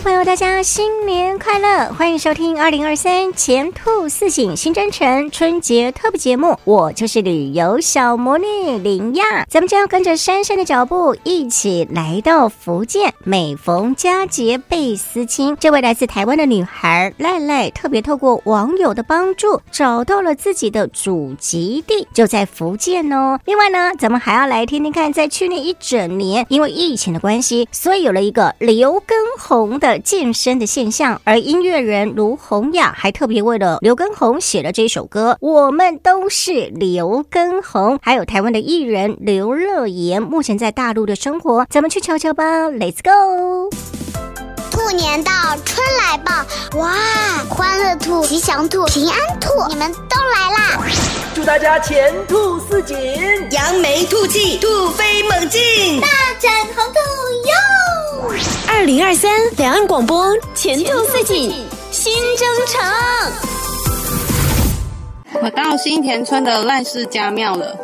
朋友，大家新年快乐！欢迎收听二零二三前兔似锦新征程春节特别节目，我就是旅游小魔女林亚。咱们将要跟着珊珊的脚步，一起来到福建。每逢佳节倍思亲，这位来自台湾的女孩赖赖，特别透过网友的帮助，找到了自己的祖籍地，就在福建哦。另外呢，咱们还要来听听看，在去年一整年，因为疫情的关系，所以有了一个刘畊宏的健身的现象，而音乐人卢洪雅还特别为了刘畊宏写了这首歌。我们都是刘畊宏，还有台湾的艺人刘乐言，目前在大陆的生活，咱们去瞧瞧吧，Let's go！兔年到，春来报，哇，欢乐兔、吉祥兔、平安兔，你们都来啦！祝大家前兔似锦，扬眉吐气，兔飞猛进，大展宏图哟！二零二三两岸广播前途似锦新征程。我到新田村的赖氏家庙了，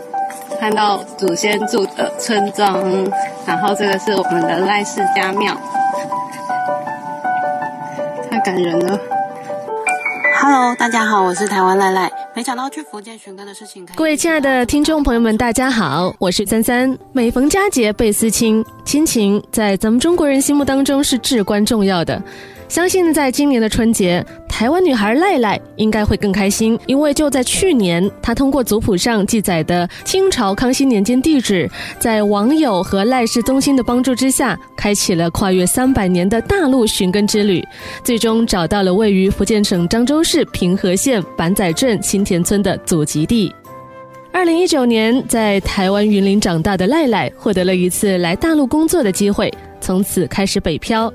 看到祖先住的村庄，然后这个是我们的赖氏家庙，太感人了。Hello，大家好，我是台湾赖赖。没想到去福建寻根的事情。各位亲爱的听众朋友们，大家好，我是三三。每逢佳节倍思亲，亲情在咱们中国人心目当中是至关重要的。相信在今年的春节，台湾女孩赖赖应该会更开心，因为就在去年，她通过族谱上记载的清朝康熙年间地址，在网友和赖氏宗亲的帮助之下，开启了跨越三百年的大陆寻根之旅，最终找到了位于福建省漳州市平和县板仔镇新田村的祖籍地。二零一九年，在台湾云林长大的赖赖，获得了一次来大陆工作的机会。从此开始北漂。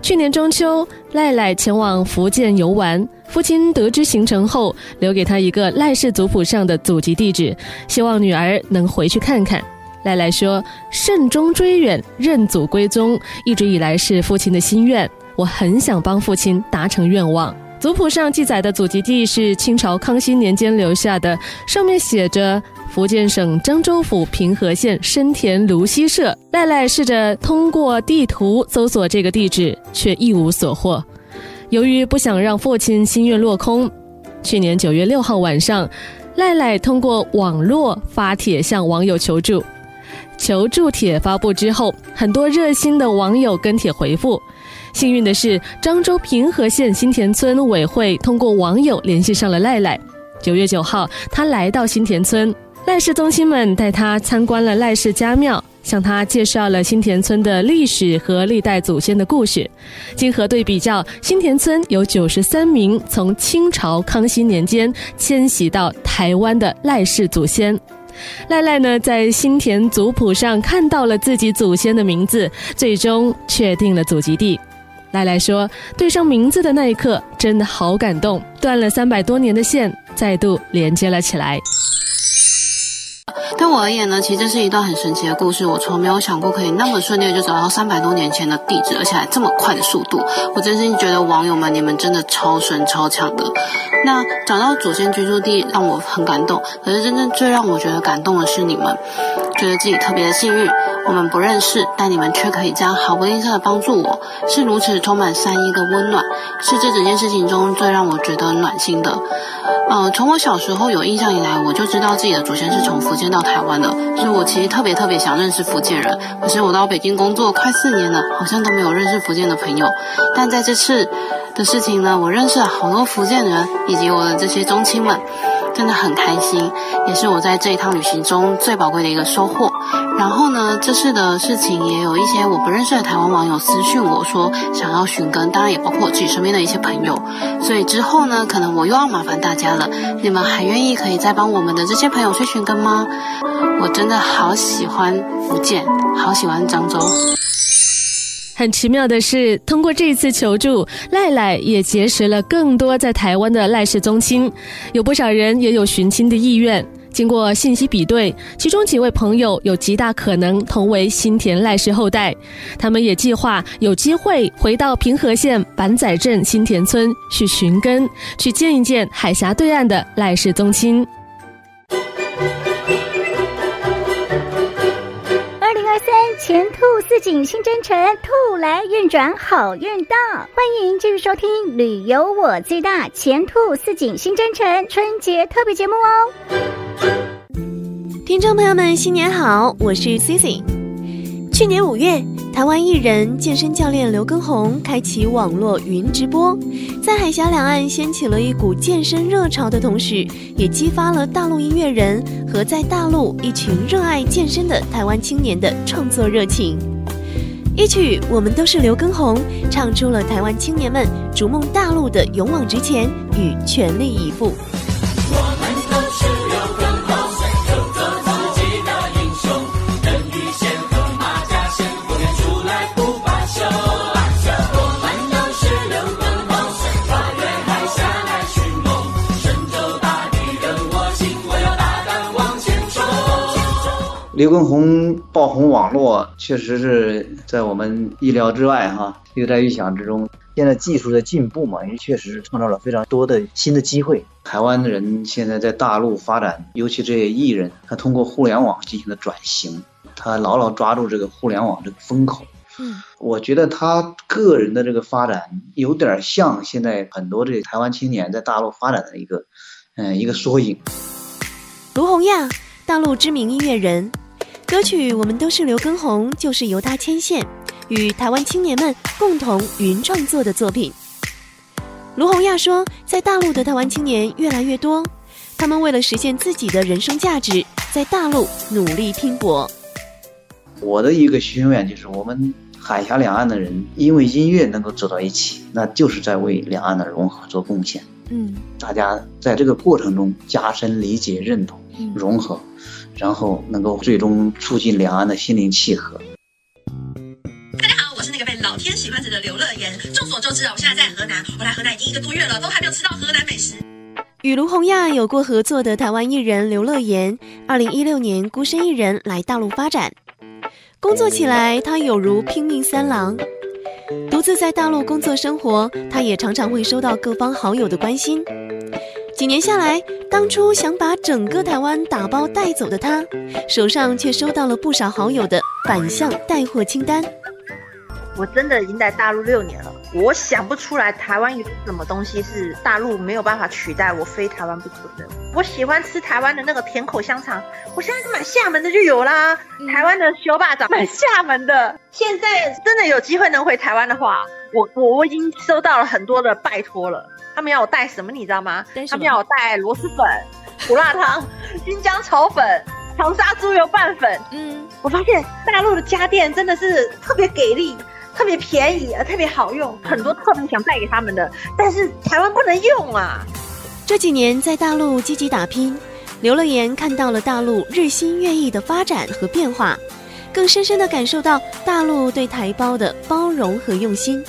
去年中秋，赖赖前往福建游玩，父亲得知行程后，留给他一个赖氏族谱上的祖籍地址，希望女儿能回去看看。赖赖说：“慎终追远，认祖归宗，一直以来是父亲的心愿，我很想帮父亲达成愿望。”族谱上记载的祖籍地是清朝康熙年间留下的，上面写着。福建省漳州府平和县深田芦溪社，赖赖试着通过地图搜索这个地址，却一无所获。由于不想让父亲心愿落空，去年九月六号晚上，赖赖通过网络发帖向网友求助。求助帖发布之后，很多热心的网友跟帖回复。幸运的是，漳州平和县新田村委会通过网友联系上了赖赖。九月九号，他来到新田村。赖氏宗亲们带他参观了赖氏家庙，向他介绍了新田村的历史和历代祖先的故事。经核对比较，新田村有九十三名从清朝康熙年间迁徙到台湾的赖氏祖先。赖赖呢，在新田族谱上看到了自己祖先的名字，最终确定了祖籍地。赖赖说：“对上名字的那一刻，真的好感动，断了三百多年的线，再度连接了起来。”对我而言呢，其实这是一段很神奇的故事。我从没有想过可以那么顺利地就找到三百多年前的地址，而且还这么快的速度。我真心觉得网友们，你们真的超神超强的。那找到祖先居住地让我很感动，可是真正最让我觉得感动的是你们，觉得自己特别的幸运。我们不认识，但你们却可以这样毫不吝啬的帮助我，是如此充满善意跟温暖，是这整件事情中最让我觉得暖心的。呃，从我小时候有印象以来，我就知道自己的祖先是从福建到台湾的，所以我其实特别特别想认识福建人。可是我到北京工作快四年了，好像都没有认识福建的朋友。但在这次的事情呢，我认识了好多福建人，以及我的这些宗亲们。真的很开心，也是我在这一趟旅行中最宝贵的一个收获。然后呢，这次的事情也有一些我不认识的台湾网友私讯我说想要寻根，当然也包括我自己身边的一些朋友。所以之后呢，可能我又要麻烦大家了，你们还愿意可以再帮我们的这些朋友去寻根吗？我真的好喜欢福建，好喜欢漳州。很奇妙的是，通过这次求助，赖赖也结识了更多在台湾的赖氏宗亲，有不少人也有寻亲的意愿。经过信息比对，其中几位朋友有极大可能同为新田赖氏后代，他们也计划有机会回到平和县板仔镇新田村去寻根，去见一见海峡对岸的赖氏宗亲。前兔似锦新征程，兔来运转好运到。欢迎继续收听《旅游我最大》前兔似锦新征程春节特别节目哦。听众朋友们，新年好，我是 Cici。去年五月，台湾艺人健身教练刘畊宏开启网络云直播，在海峡两岸掀起了一股健身热潮的同时，也激发了大陆音乐人和在大陆一群热爱健身的台湾青年的创作热情。一曲《我们都是刘畊宏》，唱出了台湾青年们逐梦大陆的勇往直前与全力以赴。刘畊宏爆红网络，确实是在我们意料之外，哈，又在预想之中。现在技术的进步嘛，也确实是创造了非常多的新的机会。台湾的人现在在大陆发展，尤其这些艺人，他通过互联网进行了转型，他牢牢抓住这个互联网这个风口。嗯，我觉得他个人的这个发展有点像现在很多这台湾青年在大陆发展的一个，嗯，一个缩影。卢洪亚，大陆知名音乐人。歌曲《我们都是刘畊宏》就是由他牵线，与台湾青年们共同云创作的作品。卢洪亚说，在大陆的台湾青年越来越多，他们为了实现自己的人生价值，在大陆努力拼搏。我的一个心愿就是，我们海峡两岸的人因为音乐能够走到一起，那就是在为两岸的融合做贡献。嗯，大家在这个过程中加深理解、认同、融合。然后能够最终促进两岸的心灵契合。大家好，我是那个被老天喜欢着的刘乐言。众所周知啊，我现在在河南，我来河南已经一个多月了，都还没有吃到河南美食。与卢洪亚有过合作的台湾艺人刘乐言，二零一六年孤身一人来大陆发展，工作起来他有如拼命三郎。自在大陆工作生活，他也常常会收到各方好友的关心。几年下来，当初想把整个台湾打包带走的他，手上却收到了不少好友的反向带货清单。我真的已经在大陆六年了，我想不出来台湾有什么东西是大陆没有办法取代，我非台湾不可的。我喜欢吃台湾的那个甜口香肠，我现在买厦门的就有啦。台湾的烧肉粽买厦门的。现在真的有机会能回台湾的话，我我我已经收到了很多的拜托了。他们要我带什么，你知道吗？他们要我带螺蛳粉、胡辣汤、新疆炒粉、长沙猪油拌粉。嗯，我发现大陆的家电真的是特别给力、特别便宜、特别好用，很多特别想带给他们的，但是台湾不能用啊。这几年在大陆积极打拼，刘乐言看到了大陆日新月异的发展和变化，更深深地感受到大陆对台胞的包容和用心。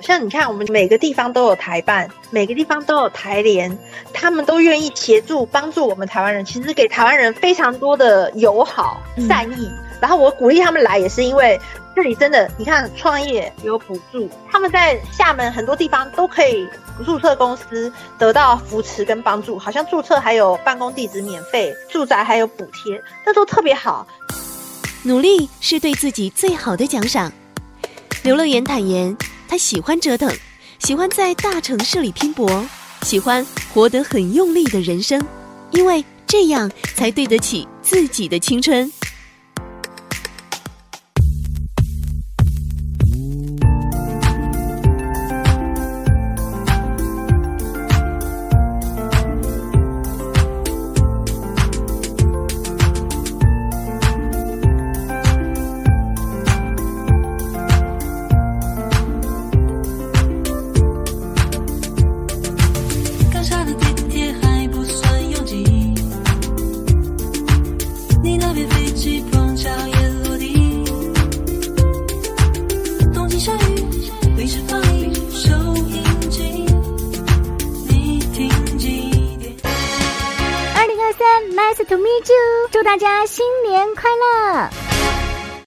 像你看，我们每个地方都有台办，每个地方都有台联，他们都愿意协助帮助我们台湾人，其实给台湾人非常多的友好善意。然后我鼓励他们来，也是因为这里真的，你看创业有补助，他们在厦门很多地方都可以注册公司，得到扶持跟帮助，好像注册还有办公地址免费，住宅还有补贴，这都特别好。努力是对自己最好的奖赏。刘乐言坦言。他喜欢折腾，喜欢在大城市里拼搏，喜欢活得很用力的人生，因为这样才对得起自己的青春。你那边飞机碰巧也落地二零二三 nice to meet you 祝大家新年快乐。